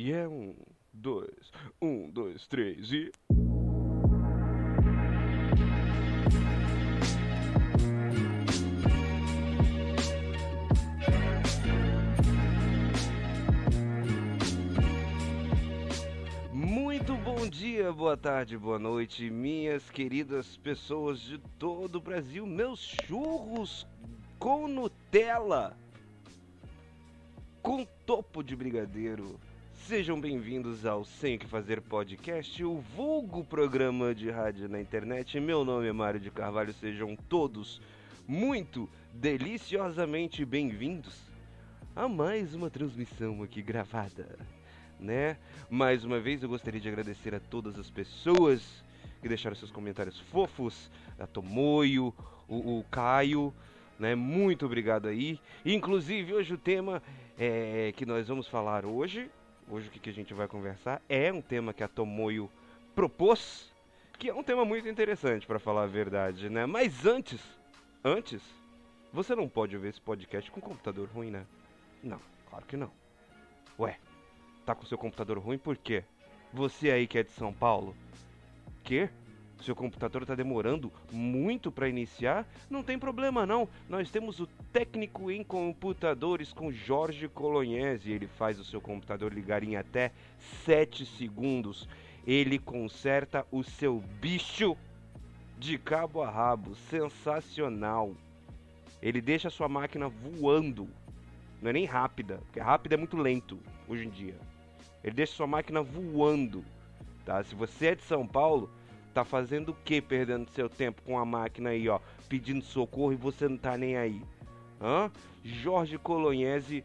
E é um, dois, um, dois, três e. Muito bom dia, boa tarde, boa noite, minhas queridas pessoas de todo o Brasil, meus churros com Nutella, com topo de brigadeiro. Sejam bem-vindos ao Sem que Fazer Podcast, o vulgo programa de rádio na internet. Meu nome é Mário de Carvalho, sejam todos muito deliciosamente bem-vindos a mais uma transmissão aqui gravada, né? Mais uma vez eu gostaria de agradecer a todas as pessoas que deixaram seus comentários fofos, a Tomoio, o, o Caio, né? Muito obrigado aí. Inclusive hoje o tema é, que nós vamos falar hoje Hoje o que, a gente vai conversar é um tema que a Tomoyo propôs, que é um tema muito interessante para falar a verdade, né? Mas antes, antes, você não pode ver esse podcast com computador ruim, né? Não, claro que não. Ué, tá com seu computador ruim por quê? Você aí que é de São Paulo, que? Seu computador está demorando muito para iniciar, não tem problema não. Nós temos o técnico em computadores com Jorge Colognese. Ele faz o seu computador ligar em até 7 segundos. Ele conserta o seu bicho de cabo a rabo. Sensacional. Ele deixa a sua máquina voando. Não é nem rápida, porque rápida é muito lento hoje em dia. Ele deixa a sua máquina voando. Tá? Se você é de São Paulo, Tá fazendo o que perdendo seu tempo com a máquina aí, ó, pedindo socorro e você não tá nem aí? Hã? Jorge Colognese,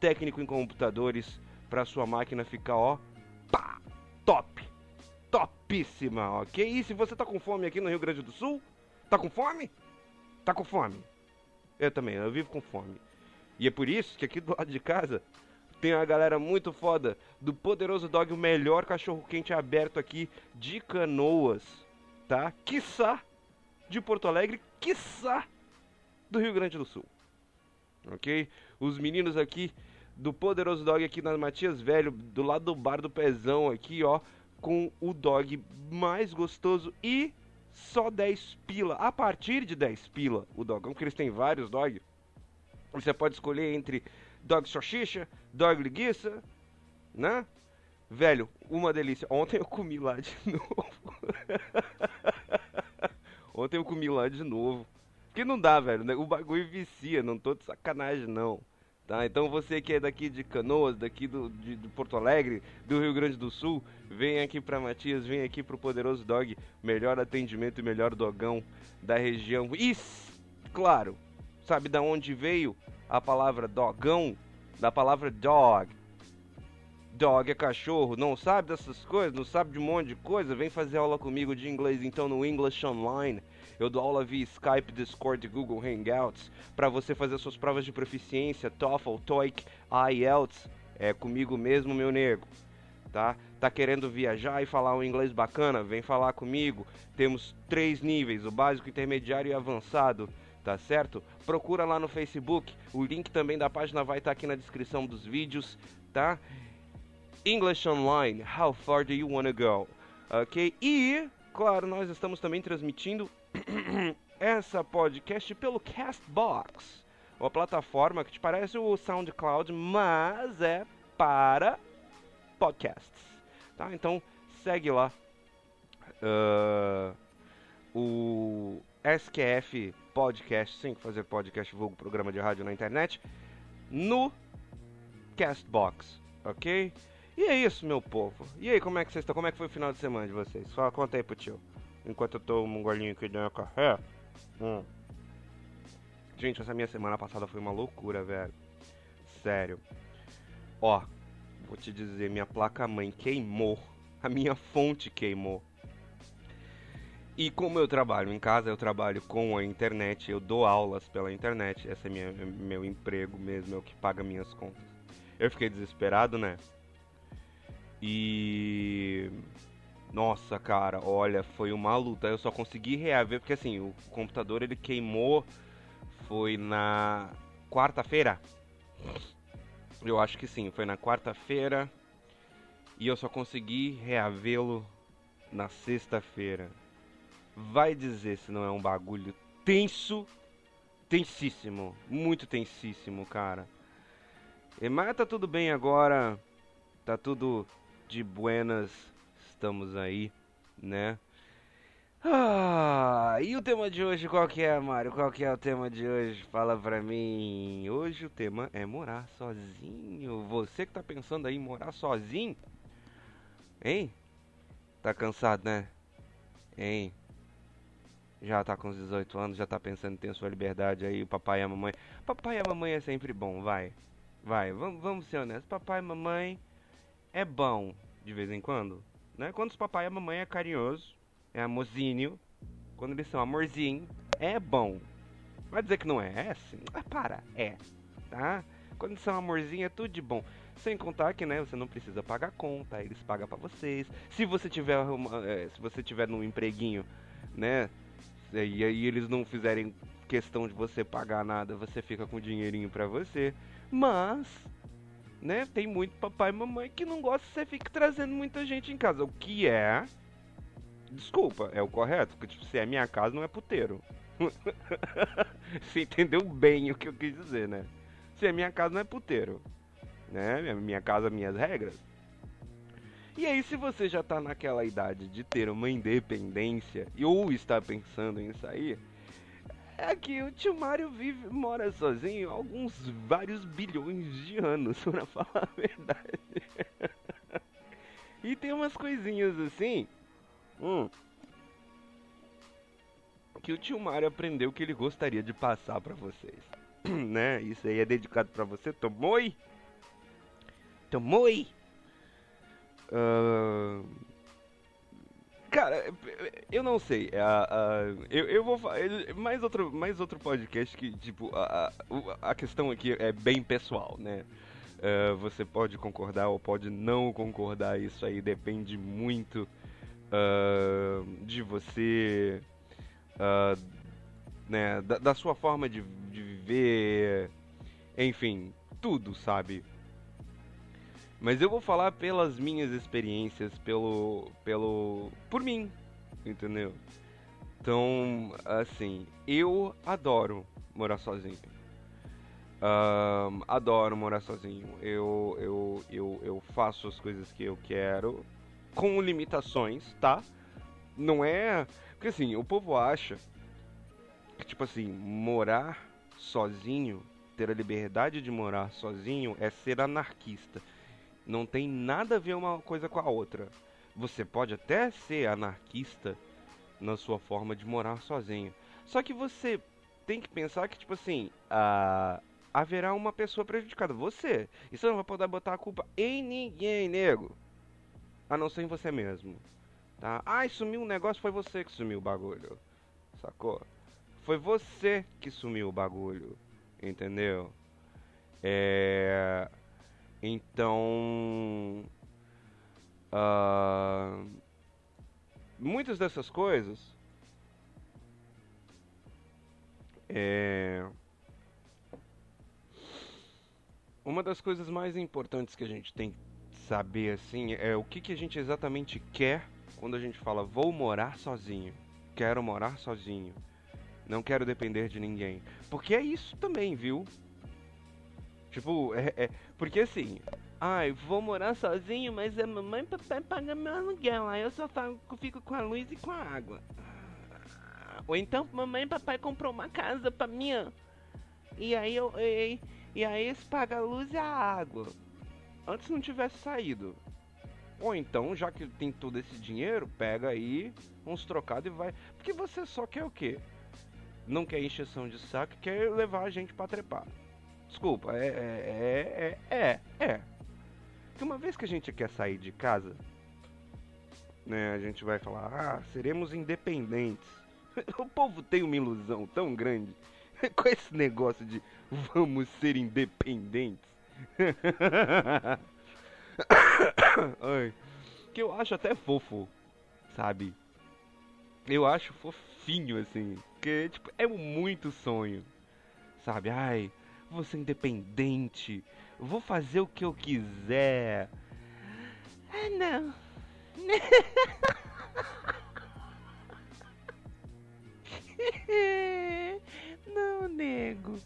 técnico em computadores, para sua máquina ficar, ó, pá, top, topíssima, ok? E se você tá com fome aqui no Rio Grande do Sul, tá com fome? Tá com fome? Eu também, eu vivo com fome. E é por isso que aqui do lado de casa tem uma galera muito foda do Poderoso Dog, o melhor cachorro quente aberto aqui de Canoas, tá? Quiçá de Porto Alegre, quiçá do Rio Grande do Sul. Ok? Os meninos aqui do Poderoso Dog aqui na Matias Velho, do lado do bar do Pezão aqui, ó, com o dog mais gostoso e só 10 pila. A partir de 10 pila, o dogão, porque eles têm vários dog. Você pode escolher entre dog salsicha, dog liguiça, né? Velho, uma delícia. Ontem eu comi lá de novo. Ontem eu comi lá de novo. Porque não dá, velho. Né? O bagulho vicia, não tô de sacanagem, não. Tá? Então você que é daqui de Canoas, daqui do, de, de Porto Alegre, do Rio Grande do Sul, vem aqui pra Matias, vem aqui pro Poderoso Dog. Melhor atendimento e melhor dogão da região. E, claro, sabe da onde veio a palavra dogão? Da palavra dog. Dog é cachorro, não sabe dessas coisas, não sabe de um monte de coisa? Vem fazer aula comigo de inglês então no English Online. Eu dou aula via Skype, Discord Google Hangouts para você fazer suas provas de proficiência, TOEFL, TOEIC, IELTS. É comigo mesmo, meu nego. Tá? Tá querendo viajar e falar um inglês bacana? Vem falar comigo. Temos três níveis: o básico, intermediário e avançado tá certo? Procura lá no Facebook, o link também da página vai estar tá aqui na descrição dos vídeos, tá? English Online, how far do you wanna go? Ok? E, claro, nós estamos também transmitindo essa podcast pelo Castbox, uma plataforma que te parece o SoundCloud, mas é para podcasts, tá? Então segue lá uh, o SQF Podcast, sim, fazer podcast, vulgo programa de rádio na internet, no Castbox, ok? E é isso, meu povo. E aí, como é que vocês estão? Como é que foi o final de semana de vocês? Só conta aí pro tio. Enquanto eu tomo um golinho aqui de café. Hum. Gente, essa minha semana passada foi uma loucura, velho. Sério. Ó, vou te dizer, minha placa-mãe queimou. A minha fonte queimou. E como eu trabalho em casa, eu trabalho com a internet, eu dou aulas pela internet. Esse é minha, meu emprego mesmo, é o que paga minhas contas. Eu fiquei desesperado, né? E. Nossa, cara, olha, foi uma luta. Eu só consegui reaver porque assim, o computador ele queimou. Foi na quarta-feira. Eu acho que sim, foi na quarta-feira. E eu só consegui reavê-lo na sexta-feira. Vai dizer se não é um bagulho tenso, tensíssimo, muito tensíssimo, cara. Mas tá tudo bem agora, tá tudo de buenas, estamos aí, né? Ah, e o tema de hoje qual que é, Mário? Qual que é o tema de hoje? Fala pra mim. Hoje o tema é morar sozinho. Você que tá pensando aí em morar sozinho? Hein? Tá cansado, né? Hein? Já tá com os 18 anos, já tá pensando em ter sua liberdade aí, o papai e a mamãe. Papai e a mamãe é sempre bom, vai. Vai, vamos, ser honestos. Papai e mamãe é bom de vez em quando, né? Quando os papai e a mamãe é carinhoso, é amorzinho, quando eles são amorzinho, é bom. Vai dizer que não é? É sim. Ah, para, é. Tá? Quando são amorzinho é tudo de bom. Sem contar que, né, você não precisa pagar conta, eles pagam para vocês. Se você tiver é, se você tiver num empreguinho, né, e aí eles não fizerem questão de você pagar nada, você fica com dinheirinho para você. Mas, né, tem muito papai e mamãe que não gosta você fique trazendo muita gente em casa, o que é Desculpa, é o correto, porque tipo, se é minha casa não é puteiro. você entendeu bem o que eu quis dizer, né? Se é minha casa não é puteiro né? Minha casa, minhas regras. E aí, se você já tá naquela idade de ter uma independência ou está pensando em sair, é que o tio Mario vive, mora sozinho há alguns vários bilhões de anos, pra falar a verdade. e tem umas coisinhas assim, hum, que o tio Mario aprendeu que ele gostaria de passar para vocês. né? Isso aí é dedicado para você, Tomoi! Tomoi. Cara, eu não sei. Uh, uh, eu, eu vou mais outro mais outro podcast que tipo a, a, a questão aqui é bem pessoal, né? Uh, você pode concordar ou pode não concordar. Isso aí depende muito de você, né? Da, da, sua forma de, de viver, enfim, tudo, sabe? Mas eu vou falar pelas minhas experiências, pelo. pelo. por mim, entendeu? Então, assim, eu adoro morar sozinho. Um, adoro morar sozinho. Eu, eu, eu, eu faço as coisas que eu quero, com limitações, tá? Não é. Porque assim, o povo acha que, tipo assim, morar sozinho, ter a liberdade de morar sozinho, é ser anarquista. Não tem nada a ver uma coisa com a outra. Você pode até ser anarquista na sua forma de morar sozinho. Só que você tem que pensar que, tipo assim, a... haverá uma pessoa prejudicada. Você. E você não vai poder botar a culpa em ninguém, nego. A não ser em você mesmo. Tá? Ai, sumiu um negócio, foi você que sumiu o bagulho. Sacou? Foi você que sumiu o bagulho. Entendeu? É. Então, uh, muitas dessas coisas é uma das coisas mais importantes que a gente tem que saber assim é o que, que a gente exatamente quer quando a gente fala vou morar sozinho, quero morar sozinho, não quero depender de ninguém, porque é isso também, viu? Tipo, é, é, porque assim, ai, vou morar sozinho, mas a mamãe e papai pagam meu aluguel, aí eu só fico com a luz e com a água. Ou então mamãe e papai comprou uma casa pra mim, e aí eu e, e aí eles pagam a luz e a água. Antes não tivesse saído. Ou então, já que tem todo esse dinheiro, pega aí uns trocados e vai. Porque você só quer o quê? Não quer encheção de saco, quer levar a gente pra trepar. Desculpa, é, é, é, é, é. Porque uma vez que a gente quer sair de casa, né, a gente vai falar, ah, seremos independentes. O povo tem uma ilusão tão grande com esse negócio de vamos ser independentes. Ai, que eu acho até fofo, sabe? Eu acho fofinho assim, que tipo é muito sonho, sabe? Ai, vou ser independente, vou fazer o que eu quiser. Ah, não. não, nego.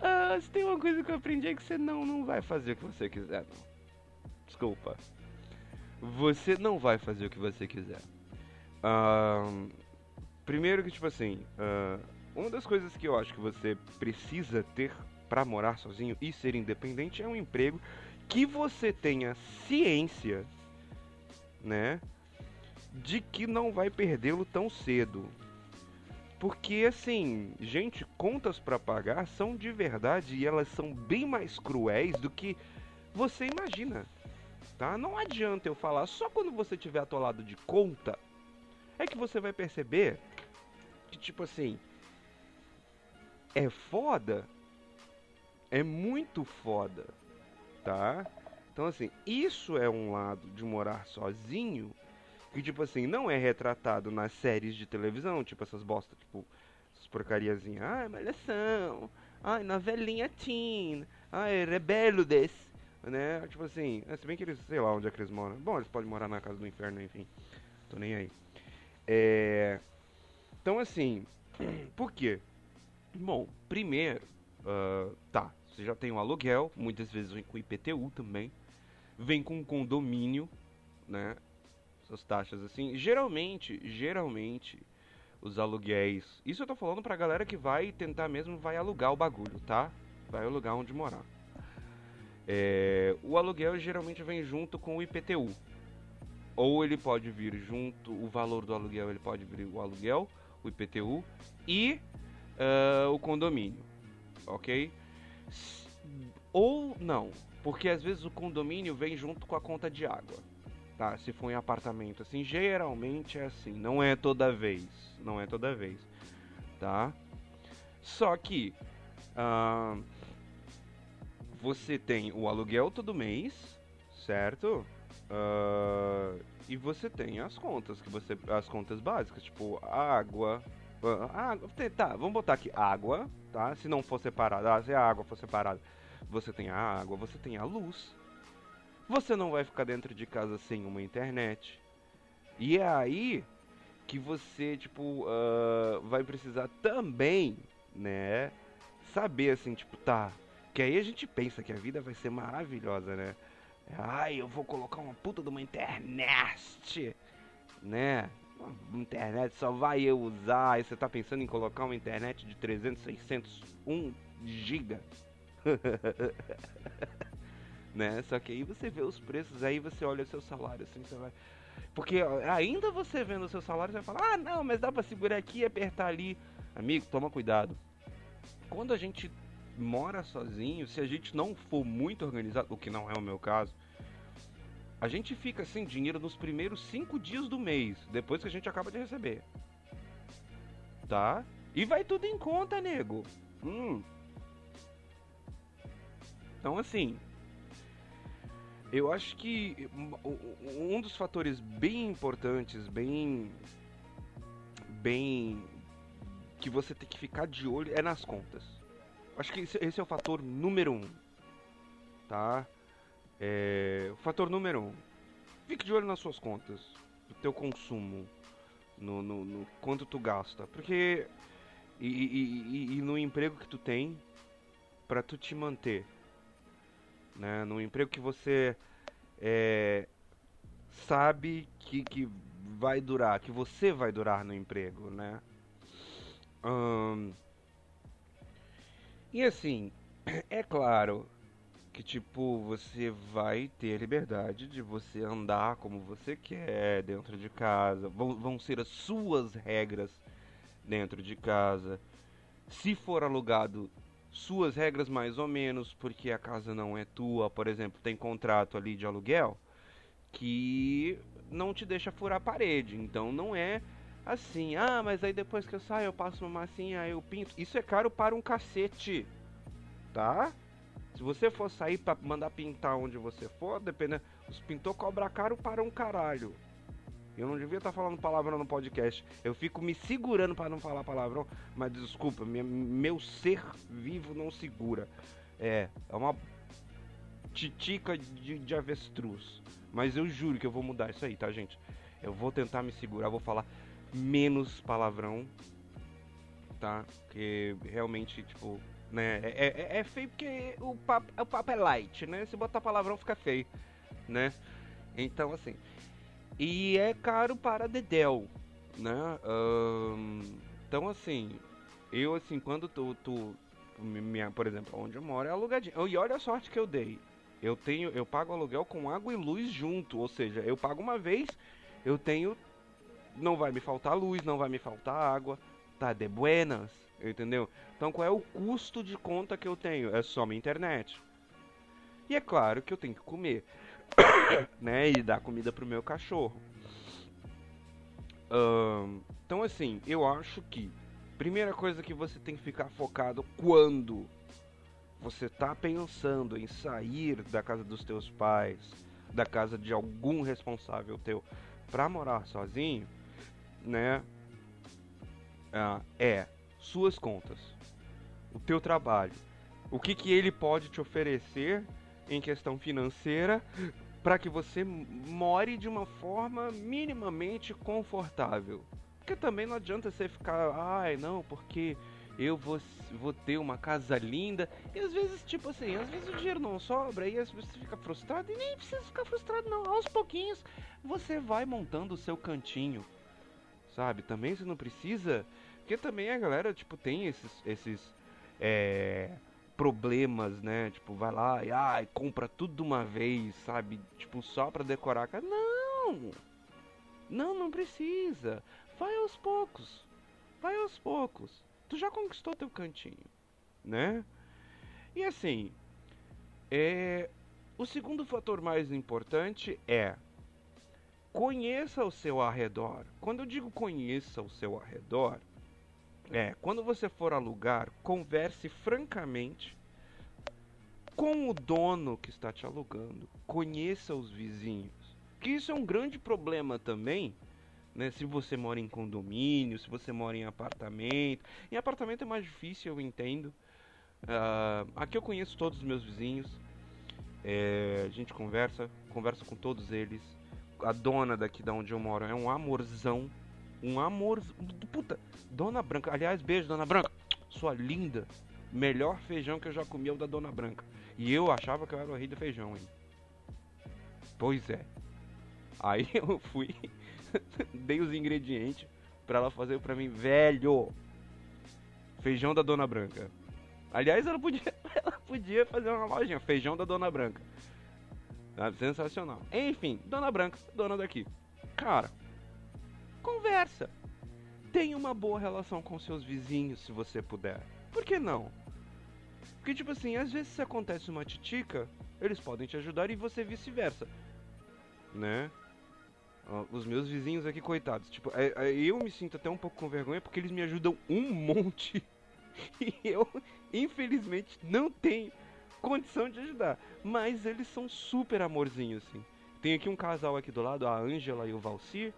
Ah, se tem uma coisa que eu aprendi é que você não, não vai fazer o que você quiser, não. Desculpa. Você não vai fazer o que você quiser. Uh, primeiro que, tipo assim, uh, uma das coisas que eu acho que você precisa ter para morar sozinho e ser independente é um emprego que você tenha ciência, né, de que não vai perdê-lo tão cedo. Porque assim, gente, contas para pagar são de verdade e elas são bem mais cruéis do que você imagina. Tá? Não adianta eu falar só quando você tiver atolado de conta é que você vai perceber que tipo assim, é foda. É muito foda, tá? Então assim, isso é um lado de morar sozinho que, tipo assim, não é retratado nas séries de televisão, tipo essas bosta, tipo, essas porcariazinhas. Ai, malhação. Ai, novelinha teen. Ai, rebeldes. Né? Tipo assim, é, se bem que eles, sei lá onde é que eles moram. Bom, eles podem morar na casa do inferno, enfim. Tô nem aí. É... Então, assim, por quê? Bom, primeiro, uh, tá, você já tem um aluguel, muitas vezes vem com IPTU também, vem com condomínio, né? essas taxas assim. Geralmente, geralmente, os aluguéis. Isso eu tô falando pra galera que vai tentar mesmo, vai alugar o bagulho, tá? Vai alugar onde morar. É, o aluguel geralmente vem junto com o IPTU. Ou ele pode vir junto, o valor do aluguel ele pode vir o aluguel, o IPTU e uh, o condomínio, ok? Ou não, porque às vezes o condomínio vem junto com a conta de água tá? Se for em apartamento, assim, geralmente é assim, não é toda vez, não é toda vez, tá? Só que uh, você tem o aluguel todo mês, certo? Uh, e você tem as contas que você, as contas básicas, tipo água, água, tá? Vamos botar aqui água, tá? Se não for separada, ah, se a água for separada, você tem a água, você tem a luz, você não vai ficar dentro de casa sem uma internet. E é aí que você, tipo, uh, vai precisar também, né? Saber assim, tipo, tá. Que aí a gente pensa que a vida vai ser maravilhosa, né? Ai, eu vou colocar uma puta de uma internet, né? Internet só vai eu usar. Aí você tá pensando em colocar uma internet de 300, 600, 1 giga. né? Só que aí você vê os preços, aí você olha o seu salário, assim, você vai... Porque ainda você vendo o seu salário, você vai falar, ah, não, mas dá pra segurar aqui e apertar ali. Amigo, toma cuidado. Quando a gente mora sozinho, se a gente não for muito organizado, o que não é o meu caso, a gente fica sem dinheiro nos primeiros cinco dias do mês, depois que a gente acaba de receber. Tá? E vai tudo em conta, nego. Hum. Então, assim, eu acho que um dos fatores bem importantes, bem. bem. que você tem que ficar de olho é nas contas. Acho que esse é o fator número um. Tá? É, fator número um. Fique de olho nas suas contas, no teu consumo, no, no, no quanto tu gasta. Porque. E, e, e, e no emprego que tu tem para tu te manter né? Num emprego que você é, sabe que, que vai durar, que você vai durar no emprego, né? e assim, é claro que tipo você vai ter a liberdade de você andar como você quer dentro de casa, vão, vão ser as suas regras dentro de casa. Se for alugado, suas regras mais ou menos, porque a casa não é tua, por exemplo, tem contrato ali de aluguel que não te deixa furar a parede. Então não é assim, ah, mas aí depois que eu saio eu passo uma massinha, aí eu pinto. Isso é caro para um cacete, tá? Se você for sair para mandar pintar onde você for, dependendo, os pintor cobra caro para um caralho. Eu não devia estar tá falando palavrão no podcast. Eu fico me segurando para não falar palavrão, mas desculpa, minha, meu ser vivo não segura. É, é uma titica de, de avestruz. Mas eu juro que eu vou mudar isso aí, tá, gente? Eu vou tentar me segurar, vou falar menos palavrão, tá? Que realmente, tipo, né? É, é, é, feio porque o papo, o papo é light, né? Se botar palavrão fica feio, né? Então, assim. E é caro para Dedel, né? Então, assim, eu, assim, quando tu, tu minha, por exemplo, onde eu moro é alugadinho. E olha a sorte que eu dei. Eu tenho, eu pago aluguel com água e luz junto, ou seja, eu pago uma vez, eu tenho não vai me faltar luz, não vai me faltar água, tá de buenas, entendeu? Então qual é o custo de conta que eu tenho? É só minha internet. E é claro que eu tenho que comer, né? E dar comida pro meu cachorro. Então assim, eu acho que primeira coisa que você tem que ficar focado quando você tá pensando em sair da casa dos teus pais, da casa de algum responsável teu, para morar sozinho, né? Ah, é suas contas, o teu trabalho, o que, que ele pode te oferecer em questão financeira para que você more de uma forma minimamente confortável. Porque também não adianta você ficar, ai não, porque eu vou, vou ter uma casa linda. E às vezes, tipo assim, às vezes o dinheiro não sobra e às vezes você fica frustrado. E nem precisa ficar frustrado, não. Aos pouquinhos você vai montando o seu cantinho sabe? Também você não precisa. Porque também a galera, tipo, tem esses, esses é, problemas, né? Tipo, vai lá e compra tudo de uma vez, sabe? Tipo, só pra decorar. Não! Não, não precisa. Vai aos poucos. Vai aos poucos. Tu já conquistou teu cantinho, né? E assim, é, o segundo fator mais importante é conheça o seu arredor. Quando eu digo conheça o seu arredor, é quando você for alugar, converse francamente com o dono que está te alugando. Conheça os vizinhos. Que isso é um grande problema também. Né, se você mora em condomínio, se você mora em apartamento. Em apartamento é mais difícil, eu entendo. Uh, aqui eu conheço todos os meus vizinhos. É, a gente conversa, conversa com todos eles a dona daqui da onde eu moro é um amorzão. Um amor. Puta, Dona Branca. Aliás, beijo, Dona Branca. Sua linda. Melhor feijão que eu já comi é o da Dona Branca. E eu achava que eu era o rei do feijão, hein? Pois é. Aí eu fui, dei os ingredientes para ela fazer para mim, velho. Feijão da Dona Branca. Aliás, ela podia, ela podia fazer uma lojinha, feijão da Dona Branca. Sabe? Sensacional. Enfim, dona Branca, dona daqui. Cara, conversa. Tenha uma boa relação com seus vizinhos, se você puder. Por que não? Porque, tipo assim, às vezes se acontece uma titica, eles podem te ajudar e você vice-versa. Né? Os meus vizinhos aqui, coitados. Tipo, é, é, eu me sinto até um pouco com vergonha porque eles me ajudam um monte. E eu, infelizmente, não tenho condição de ajudar. Mas eles são super amorzinhos, assim. Tem aqui um casal aqui do lado, a Ângela e o Valcir,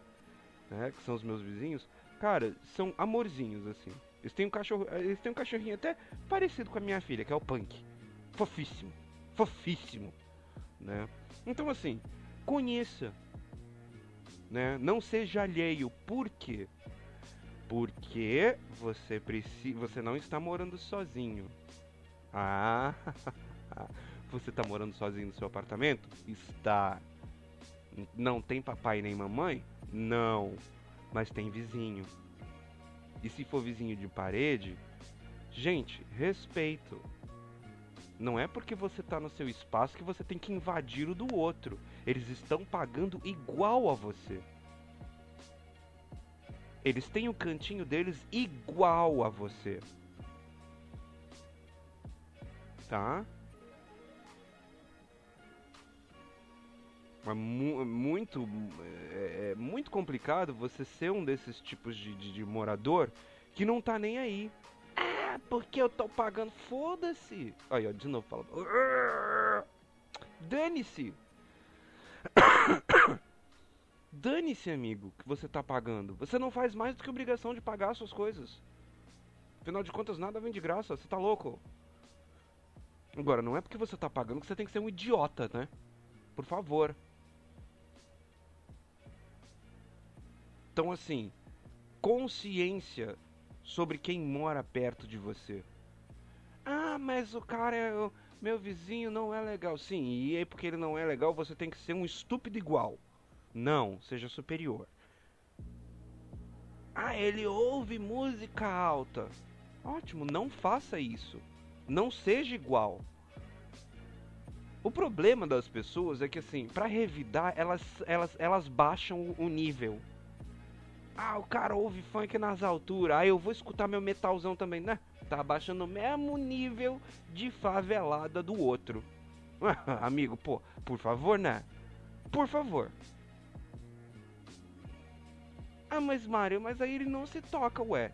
né, que são os meus vizinhos. Cara, são amorzinhos, assim. Eles têm um cachorro, eles têm um cachorrinho até parecido com a minha filha, que é o Punk. Fofíssimo. Fofíssimo, né? Então assim, conheça, né? Não seja alheio. Por quê? Porque você precisa, você não está morando sozinho. Ah, Você está morando sozinho no seu apartamento? Está. Não tem papai nem mamãe? Não. Mas tem vizinho. E se for vizinho de parede, gente, respeito. Não é porque você está no seu espaço que você tem que invadir o do outro. Eles estão pagando igual a você. Eles têm o cantinho deles igual a você. Tá? É mu muito é, é, muito complicado você ser um desses tipos de, de, de morador que não tá nem aí. Ah, porque eu tô pagando. Foda-se. Aí, ó, de novo fala. Dane-se. Dane-se, amigo, que você tá pagando. Você não faz mais do que obrigação de pagar as suas coisas. Afinal de contas, nada vem de graça. Você tá louco? Agora, não é porque você tá pagando que você tem que ser um idiota, né? Por favor. Então, assim, consciência sobre quem mora perto de você. Ah, mas o cara é. Meu vizinho não é legal. Sim, e aí porque ele não é legal, você tem que ser um estúpido igual. Não, seja superior. Ah, ele ouve música alta. Ótimo, não faça isso. Não seja igual. O problema das pessoas é que assim, para revidar, elas, elas, elas baixam o nível. Ah, o cara ouve funk nas alturas. Ah, eu vou escutar meu metalzão também, né? Tá baixando o mesmo nível de favelada do outro. Amigo, pô, por favor, né? Por favor. Ah, mas Mario, mas aí ele não se toca, ué.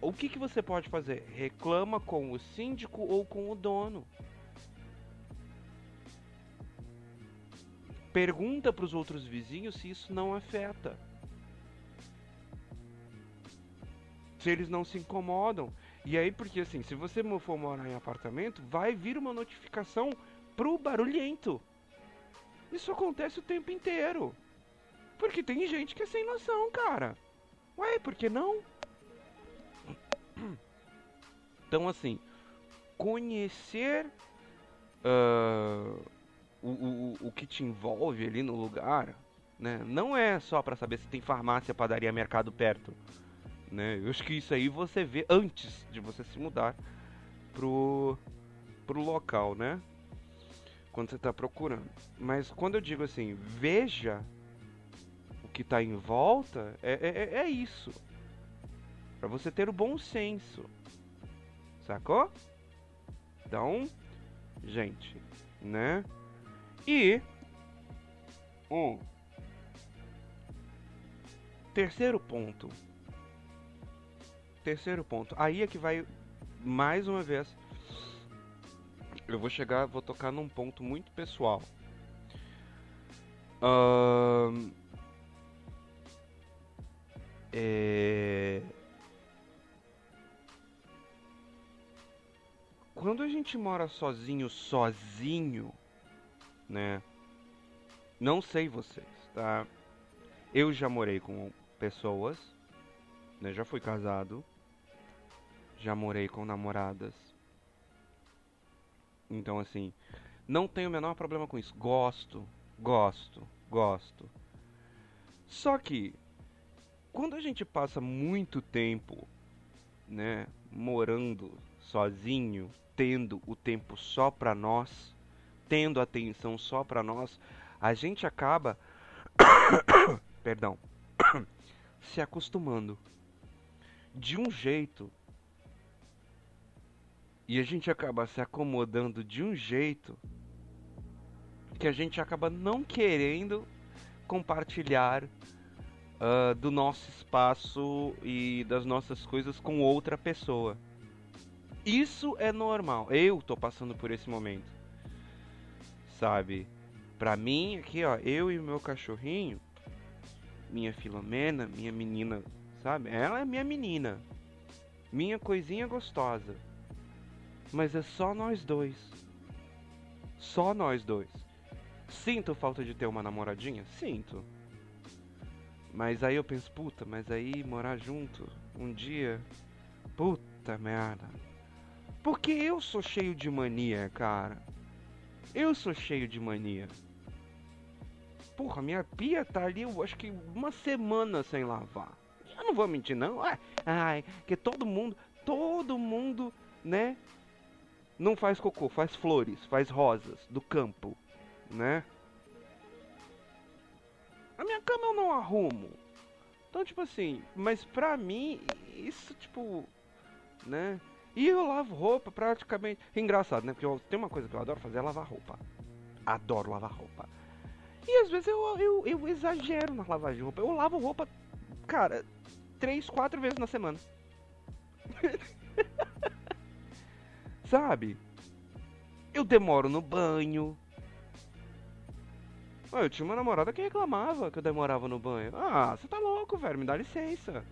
O que, que você pode fazer? Reclama com o síndico ou com o dono. Pergunta para os outros vizinhos se isso não afeta. Se eles não se incomodam. E aí, porque assim, se você for morar em apartamento, vai vir uma notificação pro barulhento. Isso acontece o tempo inteiro. Porque tem gente que é sem noção, cara. Ué, por que não? Então, assim, conhecer uh, o, o, o que te envolve ali no lugar, né? Não é só para saber se tem farmácia, padaria, mercado perto, né? Eu acho que isso aí você vê antes de você se mudar pro, pro local, né? Quando você está procurando. Mas quando eu digo assim, veja que está em volta é, é, é isso. Para você ter o bom senso. Sacou? Então, gente, né? E um terceiro ponto. Terceiro ponto. Aí é que vai mais uma vez. Eu vou chegar, vou tocar num ponto muito pessoal. É... Quando a gente mora sozinho, sozinho, né? Não sei vocês, tá? Eu já morei com pessoas, né? Já fui casado, já morei com namoradas. Então, assim, não tenho o menor problema com isso. Gosto, gosto, gosto. Só que quando a gente passa muito tempo, né, morando sozinho, tendo o tempo só para nós, tendo atenção só para nós, a gente acaba perdão, se acostumando de um jeito e a gente acaba se acomodando de um jeito que a gente acaba não querendo compartilhar uh, do nosso espaço e das nossas coisas com outra pessoa. Isso é normal. Eu tô passando por esse momento. Sabe? Pra mim, aqui, ó, eu e meu cachorrinho, minha Filomena, minha menina, sabe? Ela é minha menina. Minha coisinha gostosa. Mas é só nós dois. Só nós dois. Sinto falta de ter uma namoradinha? Sinto. Mas aí eu penso, puta, mas aí morar junto um dia, puta merda. Porque eu sou cheio de mania, cara. Eu sou cheio de mania. Porra, minha pia tá ali, eu acho que uma semana sem lavar. Eu não vou mentir, não. Ai, que todo mundo, todo mundo, né? Não faz cocô, faz flores, faz rosas do campo, né? A minha cama eu não arrumo. Então, tipo assim, mas pra mim, isso, tipo, né? E eu lavo roupa praticamente. Engraçado, né? Porque eu, tem uma coisa que eu adoro fazer é lavar roupa. Adoro lavar roupa. E às vezes eu, eu, eu exagero na lavagem de roupa. Eu lavo roupa, cara, três, quatro vezes na semana. Sabe? Eu demoro no banho, eu tinha uma namorada que reclamava que eu demorava no banho. Ah, você tá louco, velho, me dá licença.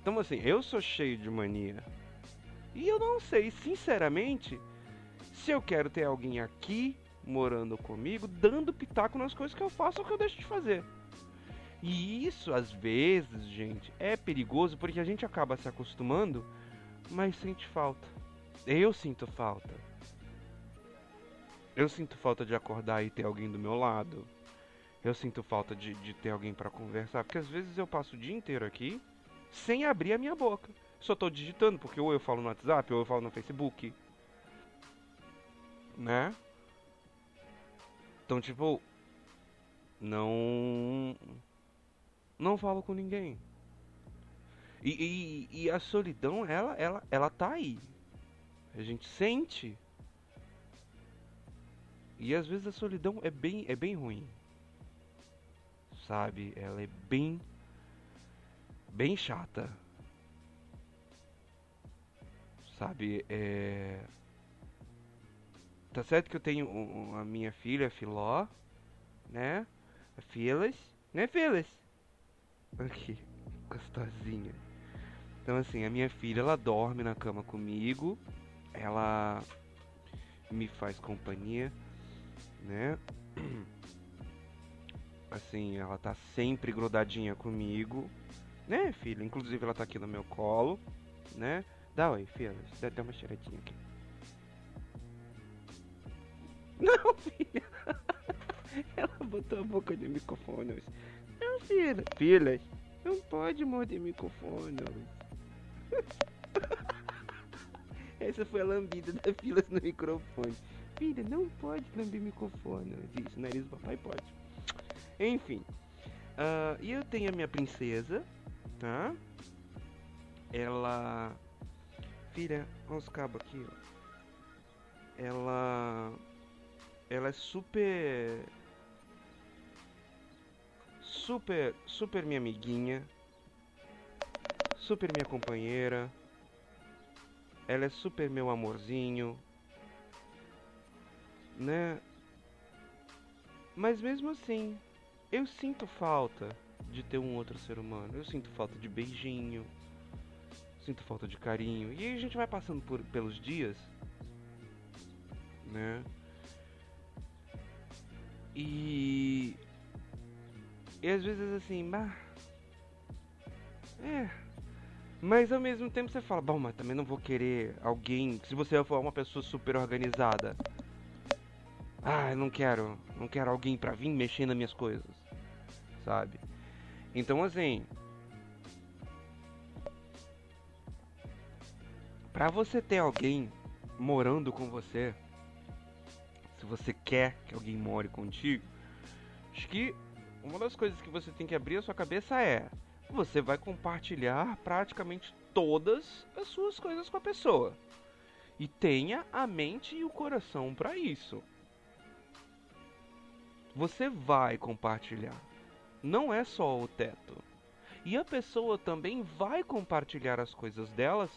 Então, assim, eu sou cheio de mania. E eu não sei, sinceramente, se eu quero ter alguém aqui morando comigo, dando pitaco nas coisas que eu faço ou que eu deixo de fazer. E isso, às vezes, gente, é perigoso porque a gente acaba se acostumando, mas sente falta. Eu sinto falta. Eu sinto falta de acordar e ter alguém do meu lado. Eu sinto falta de, de ter alguém para conversar, porque às vezes eu passo o dia inteiro aqui sem abrir a minha boca. Só tô digitando, porque ou eu falo no WhatsApp ou eu falo no Facebook. Né? Então, tipo, não não falo com ninguém. E, e, e, a solidão, ela, ela, ela tá aí. A gente sente. E às vezes a solidão é bem, é bem ruim. Sabe? Ela é bem, bem chata. Sabe? É... Tá certo que eu tenho a minha filha, Filó, né? A Phyllis, né, Phyllis? Aqui, gostosinha. Então, assim, a minha filha, ela dorme na cama comigo. Ela me faz companhia, né? Assim, ela tá sempre grudadinha comigo, né, filha? Inclusive, ela tá aqui no meu colo, né? Dá oi, filha. Dá, dá uma cheiradinha aqui. Não, filha. Ela botou a boca no microfone. Não, filha. Não pode morder microfone. Essa foi a lambida da fila no microfone. Filha, não pode lamber microfone. Isso, nariz do papai pode. Enfim. Uh, e eu tenho a minha princesa, tá? Ela. Filha, olha os cabos aqui, ó. Ela. Ela é super. Super. Super minha amiguinha. Super minha companheira. Ela é super meu amorzinho. Né? Mas mesmo assim, eu sinto falta de ter um outro ser humano. Eu sinto falta de beijinho. Sinto falta de carinho. E aí a gente vai passando por, pelos dias, né? E. E às vezes assim, bah. É. Mas ao mesmo tempo você fala, bom, mas também não vou querer alguém. Se você for uma pessoa super organizada. Ah, eu não quero. Não quero alguém pra vir mexer nas minhas coisas. Sabe? Então assim. Pra você ter alguém morando com você. Se você quer que alguém more contigo. Acho que uma das coisas que você tem que abrir a sua cabeça é você vai compartilhar praticamente todas as suas coisas com a pessoa. E tenha a mente e o coração para isso. Você vai compartilhar. Não é só o teto. E a pessoa também vai compartilhar as coisas delas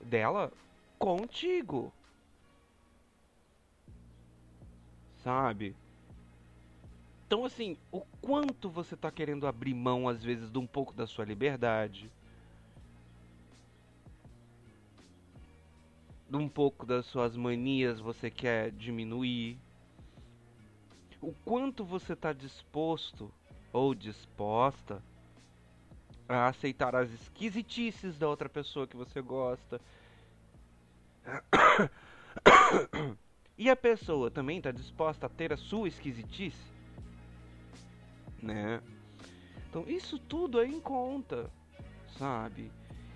dela contigo. Sabe? Então, assim, o quanto você está querendo abrir mão, às vezes, de um pouco da sua liberdade, de um pouco das suas manias você quer diminuir, o quanto você está disposto ou disposta a aceitar as esquisitices da outra pessoa que você gosta. E a pessoa também está disposta a ter a sua esquisitice? Né? Então isso tudo é em conta, sabe?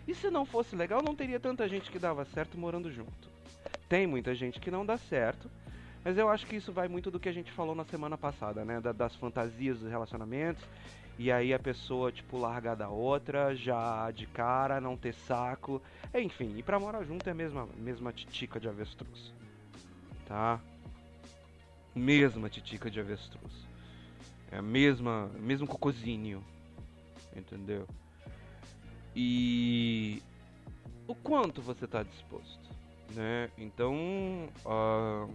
E se não fosse legal, não teria tanta gente que dava certo morando junto. Tem muita gente que não dá certo, mas eu acho que isso vai muito do que a gente falou na semana passada, né? Da, das fantasias dos relacionamentos. E aí a pessoa, tipo, largar da outra, já de cara, não ter saco. Enfim, e pra morar junto é a mesma, mesma titica de avestruz. Tá? Mesma titica de avestruz. É a mesma, mesmo cocôzinho. Entendeu? E o quanto você está disposto, né? Então, uh,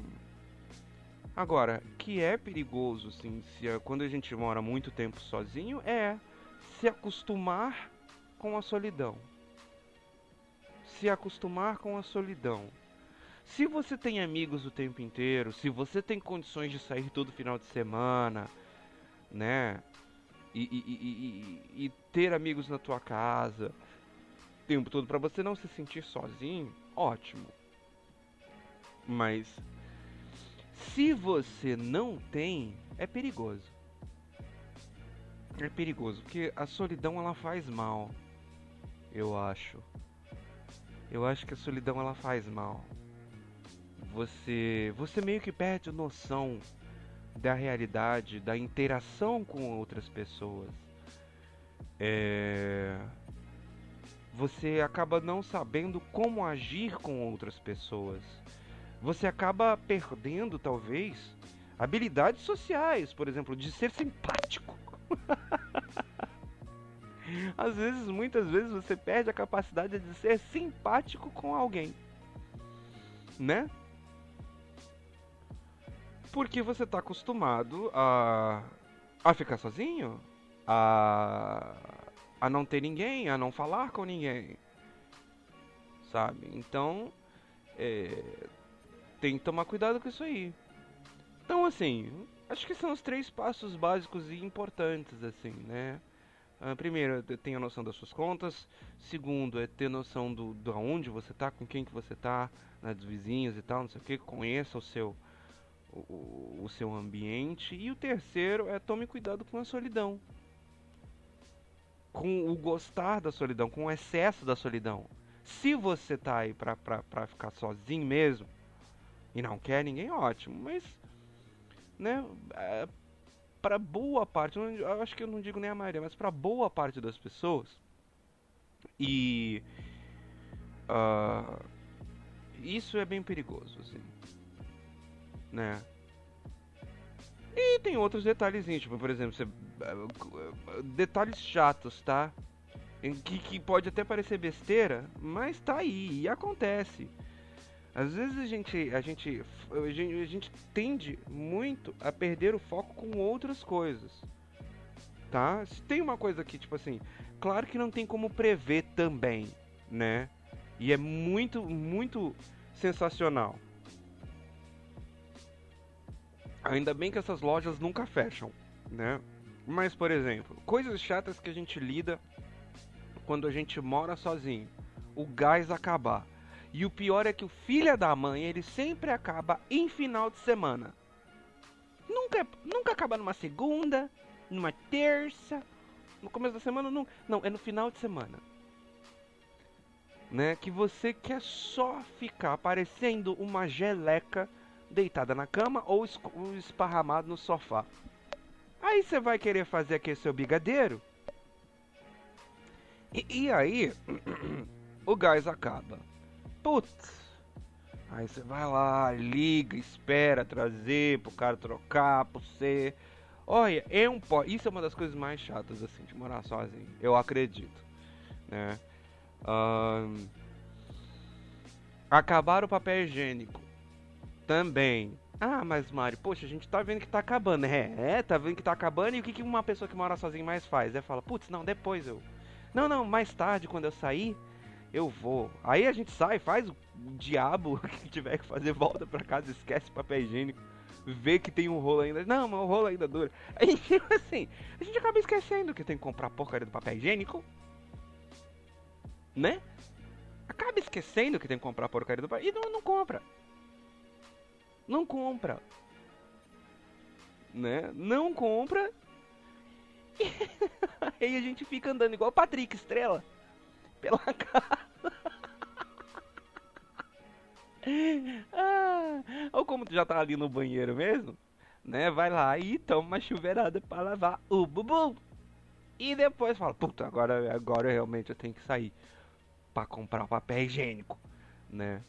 agora, que é perigoso, sim, se quando a gente mora muito tempo sozinho, é se acostumar com a solidão. se acostumar com a solidão. Se você tem amigos o tempo inteiro, se você tem condições de sair todo final de semana, né? E, e, e, e ter amigos na tua casa o tempo todo para você não se sentir sozinho, ótimo. Mas se você não tem, é perigoso. É perigoso, porque a solidão ela faz mal. Eu acho. Eu acho que a solidão ela faz mal. Você, você meio que perde noção da realidade, da interação com outras pessoas. É... Você acaba não sabendo como agir com outras pessoas. Você acaba perdendo, talvez, habilidades sociais, por exemplo, de ser simpático. Às vezes, muitas vezes, você perde a capacidade de ser simpático com alguém. Né? Porque você está acostumado a, a ficar sozinho, a, a não ter ninguém, a não falar com ninguém. Sabe? Então, é, tem que tomar cuidado com isso aí. Então, assim, acho que são os três passos básicos e importantes, assim, né? Uh, primeiro, é ter a noção das suas contas. Segundo, é ter noção do, do aonde você tá, com quem que você tá, né, dos vizinhos e tal, não sei o que. Conheça o seu, o, o seu ambiente. E o terceiro é tome cuidado com a solidão. Com o gostar da solidão, com o excesso da solidão. Se você tá aí pra, pra, pra ficar sozinho mesmo e não quer ninguém, ótimo. Mas, né, é, para boa parte, eu acho que eu não digo nem a maioria, mas para boa parte das pessoas, e uh, isso é bem perigoso, assim, né? E tem outros detalhezinhos, tipo, por exemplo, você, uh, detalhes chatos, tá? Que, que pode até parecer besteira, mas tá aí e acontece. Às vezes a gente, a gente, a gente, a gente tende muito a perder o foco com outras coisas. Tá? Se tem uma coisa aqui, tipo assim, claro que não tem como prever também, né? E é muito, muito sensacional. Ainda bem que essas lojas nunca fecham, né? Mas, por exemplo, coisas chatas que a gente lida quando a gente mora sozinho. O gás acabar. E o pior é que o filho da mãe, ele sempre acaba em final de semana. Nunca, nunca acaba numa segunda, numa terça, no começo da semana, não, não, é no final de semana. Né? Que você quer só ficar parecendo uma geleca deitada na cama ou esparramado no sofá. Aí você vai querer fazer aquele seu bigadeiro. E, e aí, o gás acaba. Putz. Aí você vai lá, liga, espera trazer pro cara trocar pro você. Olha, é um pó. Isso é uma das coisas mais chatas assim de morar sozinho. Eu acredito, né? Um... Acabar o papel higiênico. Também. Ah, mas Mário, poxa, a gente tá vendo que tá acabando. É, é, tá vendo que tá acabando. E o que, que uma pessoa que mora sozinha mais faz? É fala, putz, não, depois eu. Não, não, mais tarde, quando eu sair, eu vou. Aí a gente sai, faz o diabo que tiver que fazer, volta pra casa, esquece papel higiênico, vê que tem um rolo ainda. Não, mas o rolo ainda dura. Tipo assim, a gente acaba esquecendo que tem que comprar a porcaria do papel higiênico. Né? Acaba esquecendo que tem que comprar a porcaria do papel. E não, não compra. Não compra. Né? Não compra. E aí a gente fica andando igual o Patrick Estrela pela casa. ah, ou como tu já tá ali no banheiro mesmo, né? Vai lá e toma uma chuveirada para lavar o bubu. E depois fala, puta, agora, agora realmente eu tenho que sair para comprar papel higiênico, né?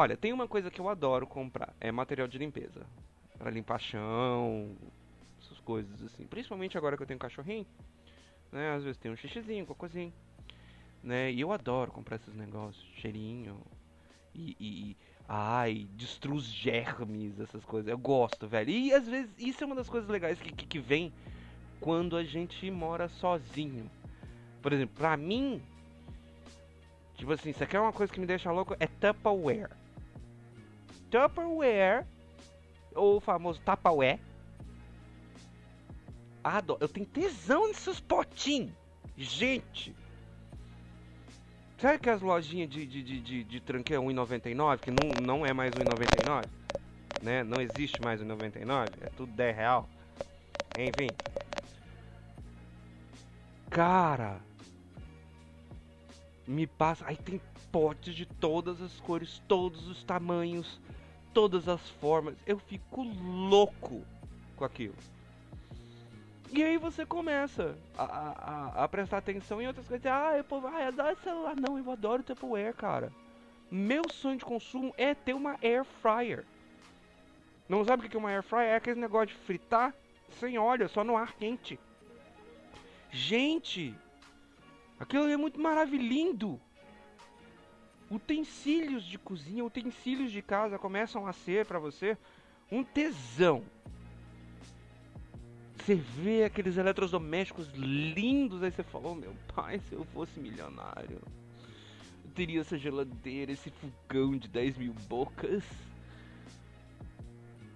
Olha, tem uma coisa que eu adoro comprar, é material de limpeza. para limpar chão, essas coisas assim. Principalmente agora que eu tenho um cachorrinho, né? Às vezes tem um xixizinho, cocôzinho né? E eu adoro comprar esses negócios, cheirinho e, e ai, destrua os germes, essas coisas. Eu gosto, velho. E às vezes isso é uma das coisas legais que, que, que vem quando a gente mora sozinho. Por exemplo, pra mim, Tipo assim, você quer uma coisa que me deixa louco? É Tupperware. Tupperware, ou o famoso Tupperware. Adoro. Eu tenho tesão nesses potinhos. Gente. Sabe que as lojinhas de, de, de, de, de tranqueira 1,99, que não, não é mais 1,99? Né? Não existe mais 1,99, é tudo 10 real. Enfim. Cara. Me passa. Aí tem potes de todas as cores, todos os tamanhos, todas as formas. Eu fico louco com aquilo. E aí você começa a, a, a prestar atenção em outras coisas. Ah, eu, ah, eu adoro celular. Não, eu adoro Tupperware, cara. Meu sonho de consumo é ter uma Air Fryer. Não sabe o que é uma Air Fryer? É aquele negócio de fritar sem óleo, só no ar quente. Gente, aquilo é muito maravilhoso. Utensílios de cozinha, utensílios de casa começam a ser para você um tesão. Você vê aqueles eletrodomésticos lindos, aí você falou, oh, meu pai, se eu fosse milionário, eu teria essa geladeira, esse fogão de 10 mil bocas.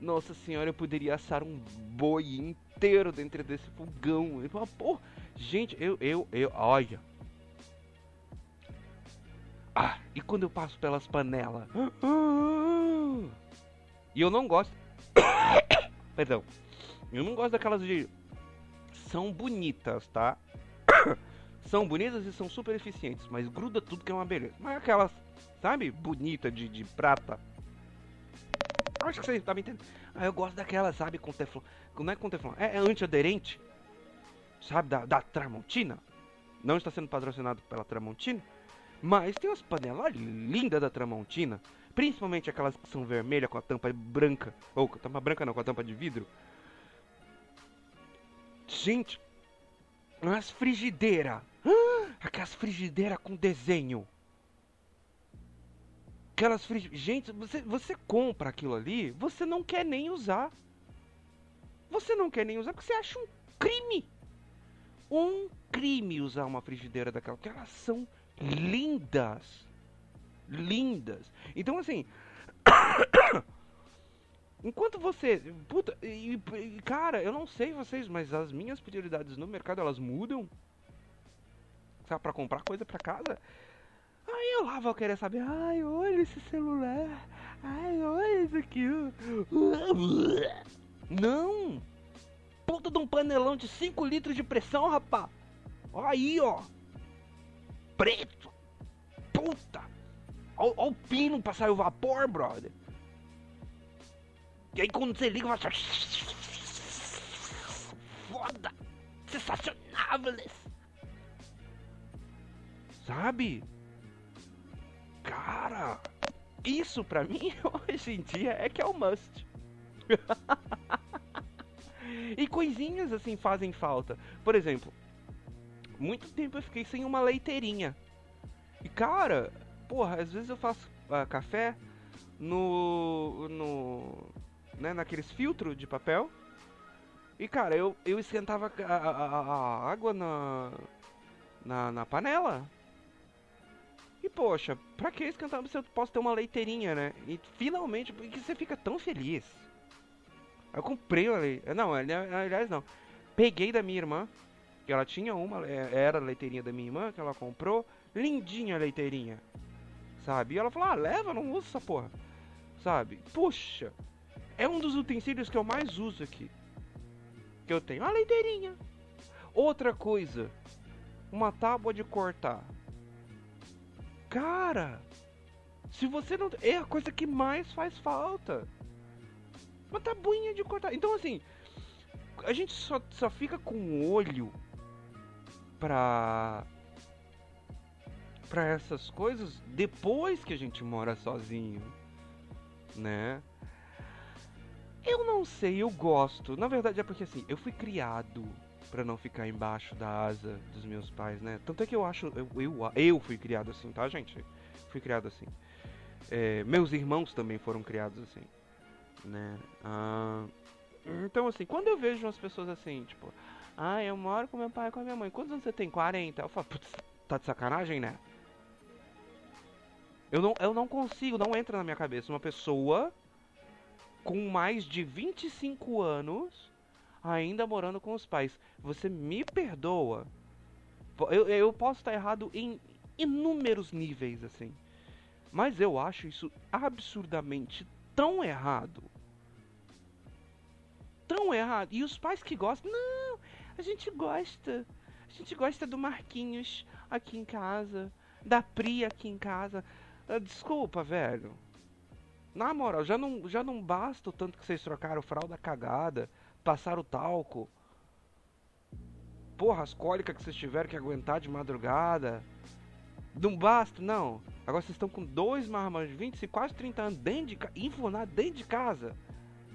Nossa senhora, eu poderia assar um boi inteiro dentro desse fogão. Eu falo, pô, gente, eu, eu, eu, olha. E quando eu passo pelas panelas? E eu não gosto. Perdão. Eu não gosto daquelas de. São bonitas, tá? são bonitas e são super eficientes, mas gruda tudo que é uma beleza. Mas aquelas, sabe, bonita de, de prata. Acho que você tá me entendendo. Ah, eu gosto daquelas, sabe, com teflon. Não é com teflon, é, é antiaderente. Sabe, da, da Tramontina. Não está sendo patrocinado pela Tramontina. Mas tem umas panelas lindas da Tramontina. Principalmente aquelas que são vermelhas com a tampa branca. Ou com a tampa branca não, com a tampa de vidro. Gente, umas frigideiras. aquelas frigideiras com desenho. Aquelas frigideiras. Gente, você, você compra aquilo ali, você não quer nem usar. Você não quer nem usar porque você acha um crime. Um crime usar uma frigideira daquela. Porque elas são lindas. Lindas. Então, assim. Enquanto você. Puta, e, e, cara, eu não sei vocês, mas as minhas prioridades no mercado elas mudam. Sabe, pra comprar coisa pra casa. Aí eu lá vou querer saber, ai, olha esse celular. Ai, olha isso aqui. Não! Puta de um panelão de 5 litros de pressão, rapá. Aí, ó. Preto. Puta. Olha o pino pra sair o vapor, brother. E aí quando você liga, vai Foda! Sensacionáveis! Sabe? Cara, isso pra mim hoje em dia é que é o must. e coisinhas assim fazem falta. Por exemplo, muito tempo eu fiquei sem uma leiteirinha. E cara, porra, às vezes eu faço uh, café no, no né, naqueles filtros de papel. E cara, eu, eu esquentava a, a, a água na, na, na, panela. E poxa, pra que esquentar se eu posso ter uma leiteirinha, né? E finalmente, porque você fica tão feliz. Eu comprei leiteirinha. Não, aliás não. Peguei da minha irmã, que ela tinha uma, é, era a leiteirinha da minha irmã, que ela comprou. Lindinha a leiteirinha. Sabe? E ela falou, ah, leva, não usa essa porra. Sabe? Puxa, é um dos utensílios que eu mais uso aqui. Que eu tenho a leiteirinha. Outra coisa, uma tábua de cortar. Cara, se você não. É a coisa que mais faz falta. Uma tabuinha de cortar. Então, assim, a gente só, só fica com o olho pra. pra essas coisas depois que a gente mora sozinho, né? Eu não sei, eu gosto. Na verdade é porque assim, eu fui criado para não ficar embaixo da asa dos meus pais, né? Tanto é que eu acho, eu, eu, eu fui criado assim, tá, gente? Fui criado assim. É, meus irmãos também foram criados assim, né? Ah, então assim, quando eu vejo umas pessoas assim, tipo, ah, eu moro com meu pai e com a minha mãe. Quantos anos você tem? 40? Eu falo, putz, tá de sacanagem, né? Eu não, eu não consigo, não entra na minha cabeça uma pessoa com mais de 25 anos ainda morando com os pais. Você me perdoa. Eu, eu posso estar errado em inúmeros níveis, assim. Mas eu acho isso absurdamente tão errado. Tão errado. E os pais que gostam, não, a gente gosta. A gente gosta do Marquinhos aqui em casa, da Pri aqui em casa. Ah, desculpa, velho. Na moral, já não, já não basta o tanto que vocês trocaram fralda cagada, passaram o talco. Porra, as cólicas que vocês tiveram que aguentar de madrugada. Não basta, não. Agora vocês estão com dois marmanjos de 20 e quase 30 anos dentro de casa, dentro de casa.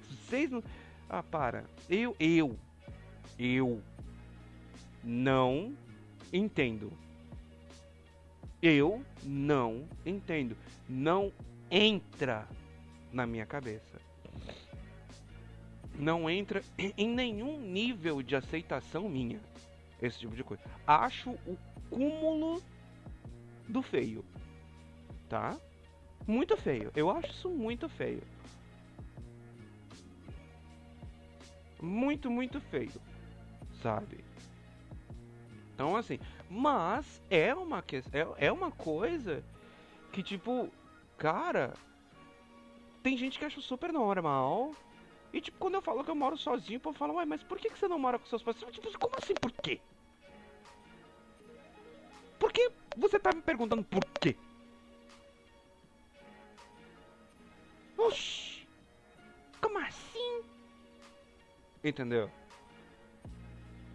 Vocês não. Ah, para. Eu, eu, eu não entendo. Eu não entendo. Não entra na minha cabeça. Não entra em nenhum nível de aceitação minha. Esse tipo de coisa. Acho o cúmulo do feio. Tá? Muito feio. Eu acho isso muito feio. Muito, muito feio. Sabe? Então, assim, mas é uma é, é uma coisa que tipo, cara, tem gente que acha super normal. E tipo, quando eu falo que eu moro sozinho, o povo fala, ué, mas por que, que você não mora com seus pais? Tipo, como assim por quê? Por que você tá me perguntando por quê? Oxi! Como assim? Entendeu?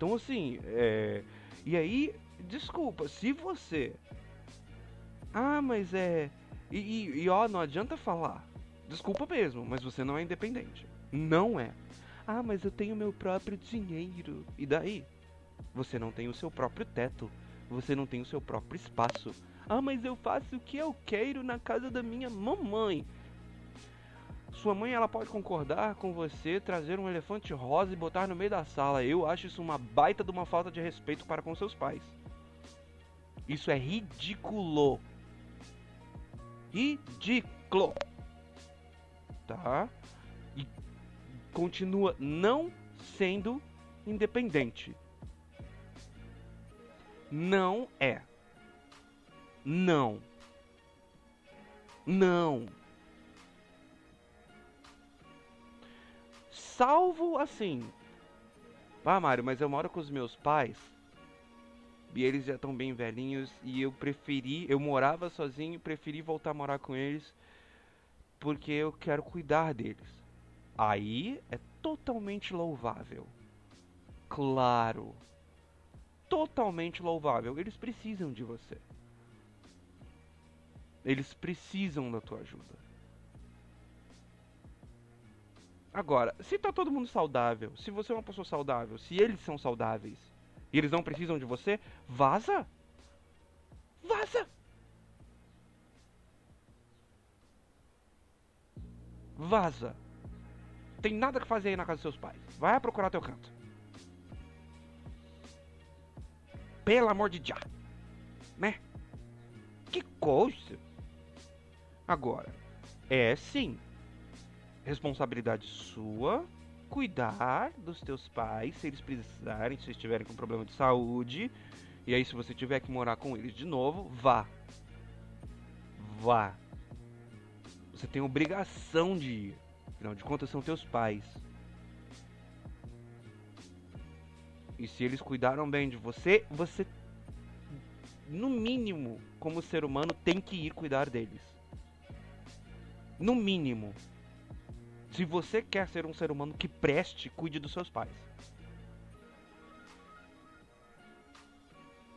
Então assim, é e aí, desculpa, se você. Ah, mas é. E, e, e, ó, não adianta falar. Desculpa mesmo, mas você não é independente. Não é. Ah, mas eu tenho meu próprio dinheiro. E daí? Você não tem o seu próprio teto. Você não tem o seu próprio espaço. Ah, mas eu faço o que eu quero na casa da minha mamãe. Sua mãe ela pode concordar com você trazer um elefante rosa e botar no meio da sala. Eu acho isso uma baita de uma falta de respeito para com seus pais. Isso é ridículo. Ridículo. Tá? E continua não sendo independente. Não é. Não. Não. Salvo assim. Ah, Mário, mas eu moro com os meus pais. E eles já estão bem velhinhos. E eu preferi. Eu morava sozinho. Preferi voltar a morar com eles. Porque eu quero cuidar deles. Aí é totalmente louvável. Claro. Totalmente louvável. Eles precisam de você. Eles precisam da tua ajuda. Agora, se tá todo mundo saudável, se você é uma pessoa saudável, se eles são saudáveis e eles não precisam de você, vaza! Vaza! Vaza! Tem nada que fazer aí na casa dos seus pais. Vai procurar teu canto. Pelo amor de já. Né? Que coisa! Agora, é sim responsabilidade sua cuidar dos teus pais, se eles precisarem, se estiverem com problema de saúde. E aí, se você tiver que morar com eles de novo, vá. Vá. Você tem obrigação de ir. Afinal de contas, são teus pais. E se eles cuidaram bem de você, você, no mínimo, como ser humano, tem que ir cuidar deles. No mínimo. Se você quer ser um ser humano que preste, cuide dos seus pais.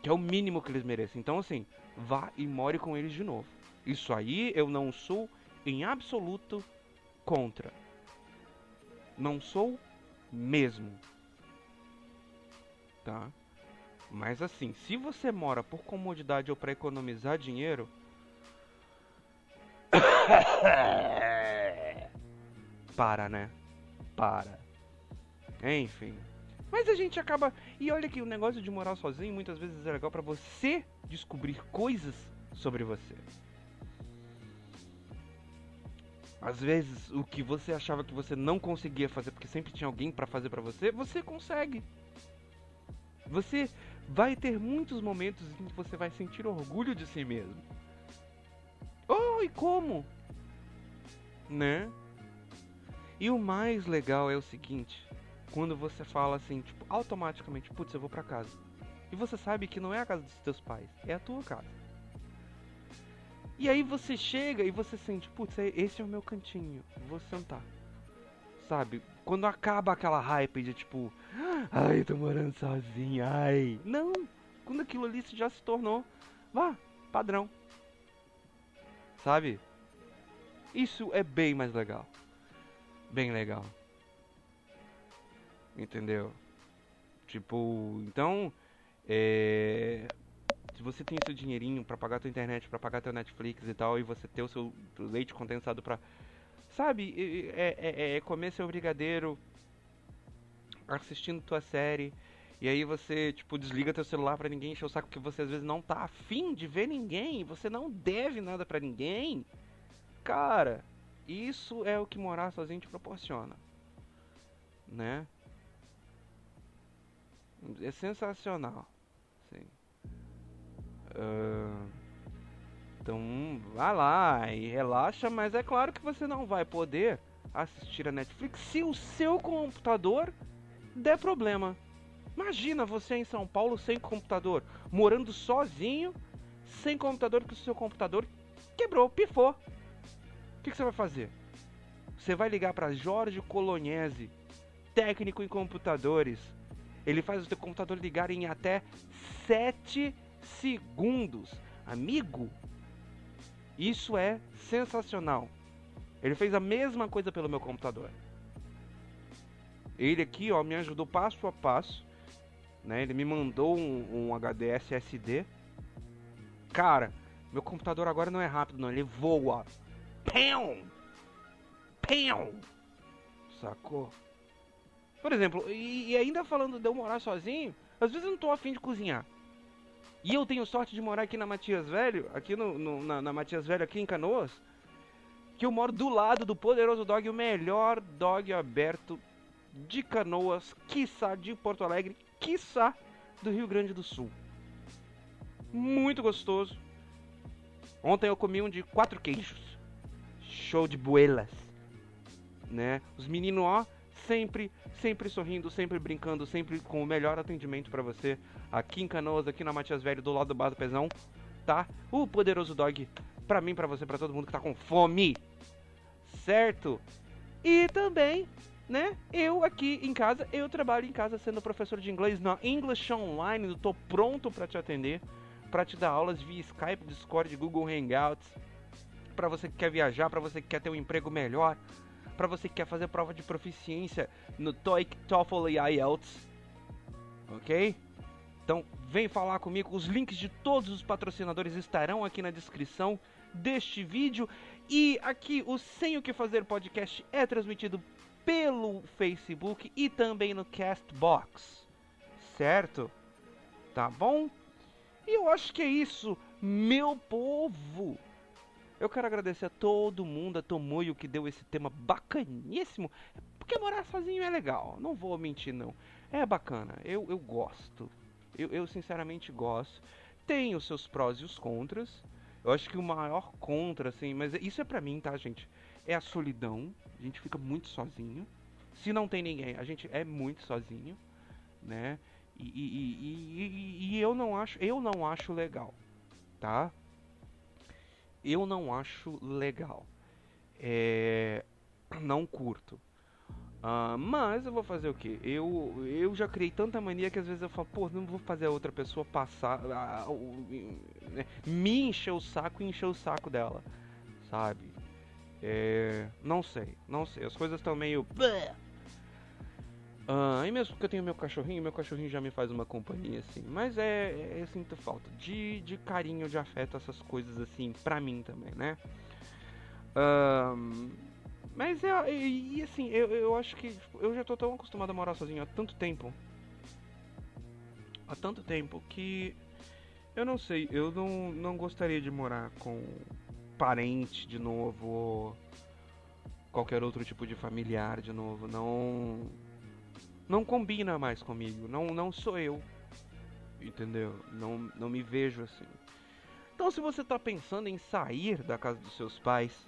Que é o mínimo que eles merecem. Então, assim, vá e more com eles de novo. Isso aí eu não sou em absoluto contra. Não sou mesmo. Tá? Mas assim, se você mora por comodidade ou para economizar dinheiro. para, né? Para. Enfim. Mas a gente acaba. E olha que o negócio de morar sozinho muitas vezes é legal para você descobrir coisas sobre você. Às vezes, o que você achava que você não conseguia fazer porque sempre tinha alguém para fazer para você, você consegue. Você vai ter muitos momentos em que você vai sentir orgulho de si mesmo. Oh, e como? Né? E o mais legal é o seguinte, quando você fala assim, tipo, automaticamente, putz, eu vou para casa. E você sabe que não é a casa dos teus pais, é a tua casa. E aí você chega e você sente, putz, é, esse é o meu cantinho, vou sentar. Sabe? Quando acaba aquela hype de tipo, ai, tô morando sozinho, ai. Não! Quando aquilo ali já se tornou, vá, padrão. Sabe? Isso é bem mais legal. Bem legal. Entendeu? Tipo, então, é, se você tem seu dinheirinho para pagar tua internet, para pagar teu Netflix e tal, e você ter o seu leite condensado para sabe, é, é, é comer seu brigadeiro assistindo tua série, e aí você, tipo, desliga teu celular para ninguém encher o saco, porque você às vezes não tá afim de ver ninguém, você não deve nada para ninguém. Cara, isso é o que morar sozinho te proporciona. Né? É sensacional. Uh, então, vá lá e relaxa, mas é claro que você não vai poder assistir a Netflix se o seu computador der problema. Imagina você em São Paulo sem computador, morando sozinho, sem computador, porque o seu computador quebrou, pifou. Que, que você vai fazer? Você vai ligar para Jorge Colognese, técnico em computadores. Ele faz o seu computador ligar em até 7 segundos. Amigo, isso é sensacional. Ele fez a mesma coisa pelo meu computador. Ele aqui, ó, me ajudou passo a passo. Né? Ele me mandou um, um HD SSD. Cara, meu computador agora não é rápido, não. Ele voa. Pão! Pão! Sacou? Por exemplo, e, e, ainda falando de eu morar sozinho, às vezes eu não tô afim de cozinhar. E eu tenho sorte de morar aqui na Matias Velho, aqui no, no na, na, Matias Velho, aqui em Canoas, que eu moro do lado do Poderoso Dog, o melhor dog aberto de Canoas, quiçá de Porto Alegre, quiçá do Rio Grande do Sul. Muito gostoso. Ontem eu comi um de quatro queijos. Show de buelas. Né? Os meninos, ó, sempre, sempre sorrindo, sempre brincando, sempre com o melhor atendimento para você aqui em Canoas, aqui na Matias Velho, do lado do Bar do Pezão, tá? O poderoso dog pra mim, pra você, pra todo mundo que tá com fome, certo? E também, né, eu aqui em casa, eu trabalho em casa sendo professor de inglês na English Online, eu tô pronto para te atender, para te dar aulas via Skype, Discord, Google Hangouts, para você que quer viajar, para você que quer ter um emprego melhor, para você que quer fazer prova de proficiência no TOEIC, TOEFL e IELTS, ok? Então, vem falar comigo. Os links de todos os patrocinadores estarão aqui na descrição deste vídeo. E aqui o Sem o que Fazer podcast é transmitido pelo Facebook e também no Castbox. Certo? Tá bom? E eu acho que é isso, meu povo. Eu quero agradecer a todo mundo, a Tomoyo que deu esse tema bacaníssimo. Porque morar sozinho é legal, não vou mentir não. É bacana, eu, eu gosto. Eu, eu sinceramente gosto. Tem os seus prós e os contras. Eu acho que o maior contra, assim, mas isso é pra mim, tá, gente? É a solidão. A gente fica muito sozinho. Se não tem ninguém, a gente é muito sozinho, né? E, e, e, e, eu não acho, eu não acho legal, tá? Eu não acho legal. É, não curto. Uh, mas eu vou fazer o que? Eu, eu já criei tanta mania que às vezes eu falo, pô, não vou fazer a outra pessoa passar, uh, uh, me encher o saco e encher o saco dela, sabe? É, não sei, não sei. As coisas estão meio. Uh, e mesmo que eu tenho meu cachorrinho, meu cachorrinho já me faz uma companhia assim. Mas é, é eu sinto falta de, de carinho, de afeto, essas coisas assim, pra mim também, né? Mas é, e, assim, eu, eu acho que tipo, eu já tô tão acostumado a morar sozinho há tanto tempo. Há tanto tempo que eu não sei, eu não, não gostaria de morar com parente de novo. qualquer outro tipo de familiar de novo. Não não combina mais comigo. Não não sou eu. Entendeu? Não não me vejo assim. Então se você tá pensando em sair da casa dos seus pais,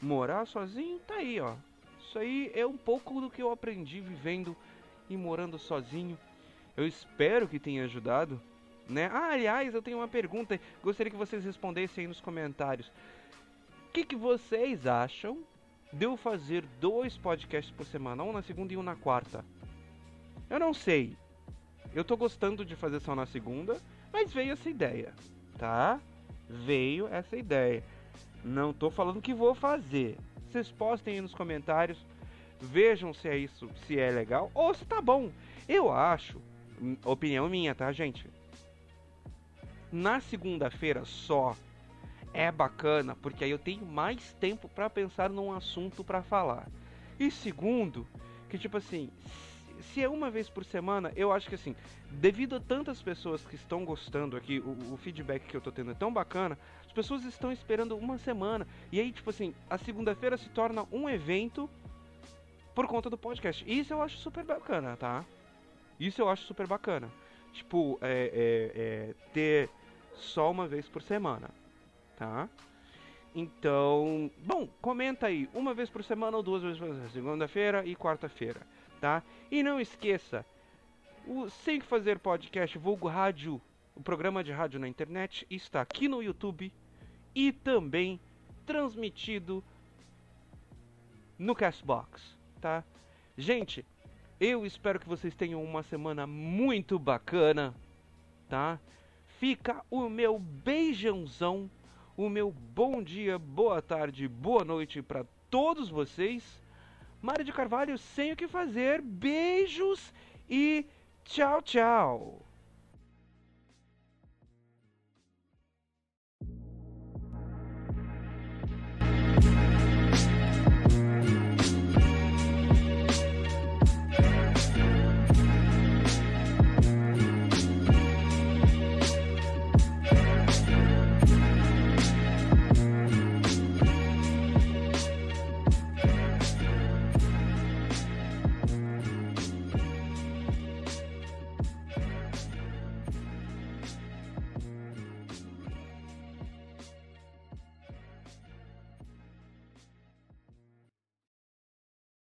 morar sozinho, tá aí, ó. Isso aí é um pouco do que eu aprendi vivendo e morando sozinho. Eu espero que tenha ajudado, né? Ah, aliás, eu tenho uma pergunta, gostaria que vocês respondessem aí nos comentários. O que, que vocês acham de eu fazer dois podcasts por semana, um na segunda e um na quarta? Eu não sei. Eu tô gostando de fazer só na segunda, mas veio essa ideia, tá? Veio essa ideia. Não tô falando que vou fazer. Vocês postem aí nos comentários, vejam se é isso, se é legal ou se tá bom. Eu acho, hum, opinião minha, tá, gente? Na segunda-feira só é bacana, porque aí eu tenho mais tempo para pensar num assunto para falar. E segundo, que tipo assim, se é uma vez por semana, eu acho que assim, devido a tantas pessoas que estão gostando aqui, o, o, feedback que eu tô tendo é tão bacana, as pessoas estão esperando uma semana. E aí, tipo assim, a segunda-feira se torna um evento por conta do podcast. Isso eu acho super bacana, tá? Isso eu acho super bacana. Tipo, é, é, é ter só uma vez por semana, tá? Então, bom, comenta aí, uma vez por semana ou duas vezes por semana, segunda-feira e quarta-feira, tá? E não esqueça, o Sem Fazer Podcast, vulgo rádio, o programa de rádio na internet, está aqui no YouTube e também transmitido no Castbox, tá? Gente, eu espero que vocês tenham uma semana muito bacana, tá? fica o meu beijãozão, o meu bom dia, boa tarde, boa noite para todos vocês. Mário de Carvalho sem o que fazer, beijos e tchau, tchau.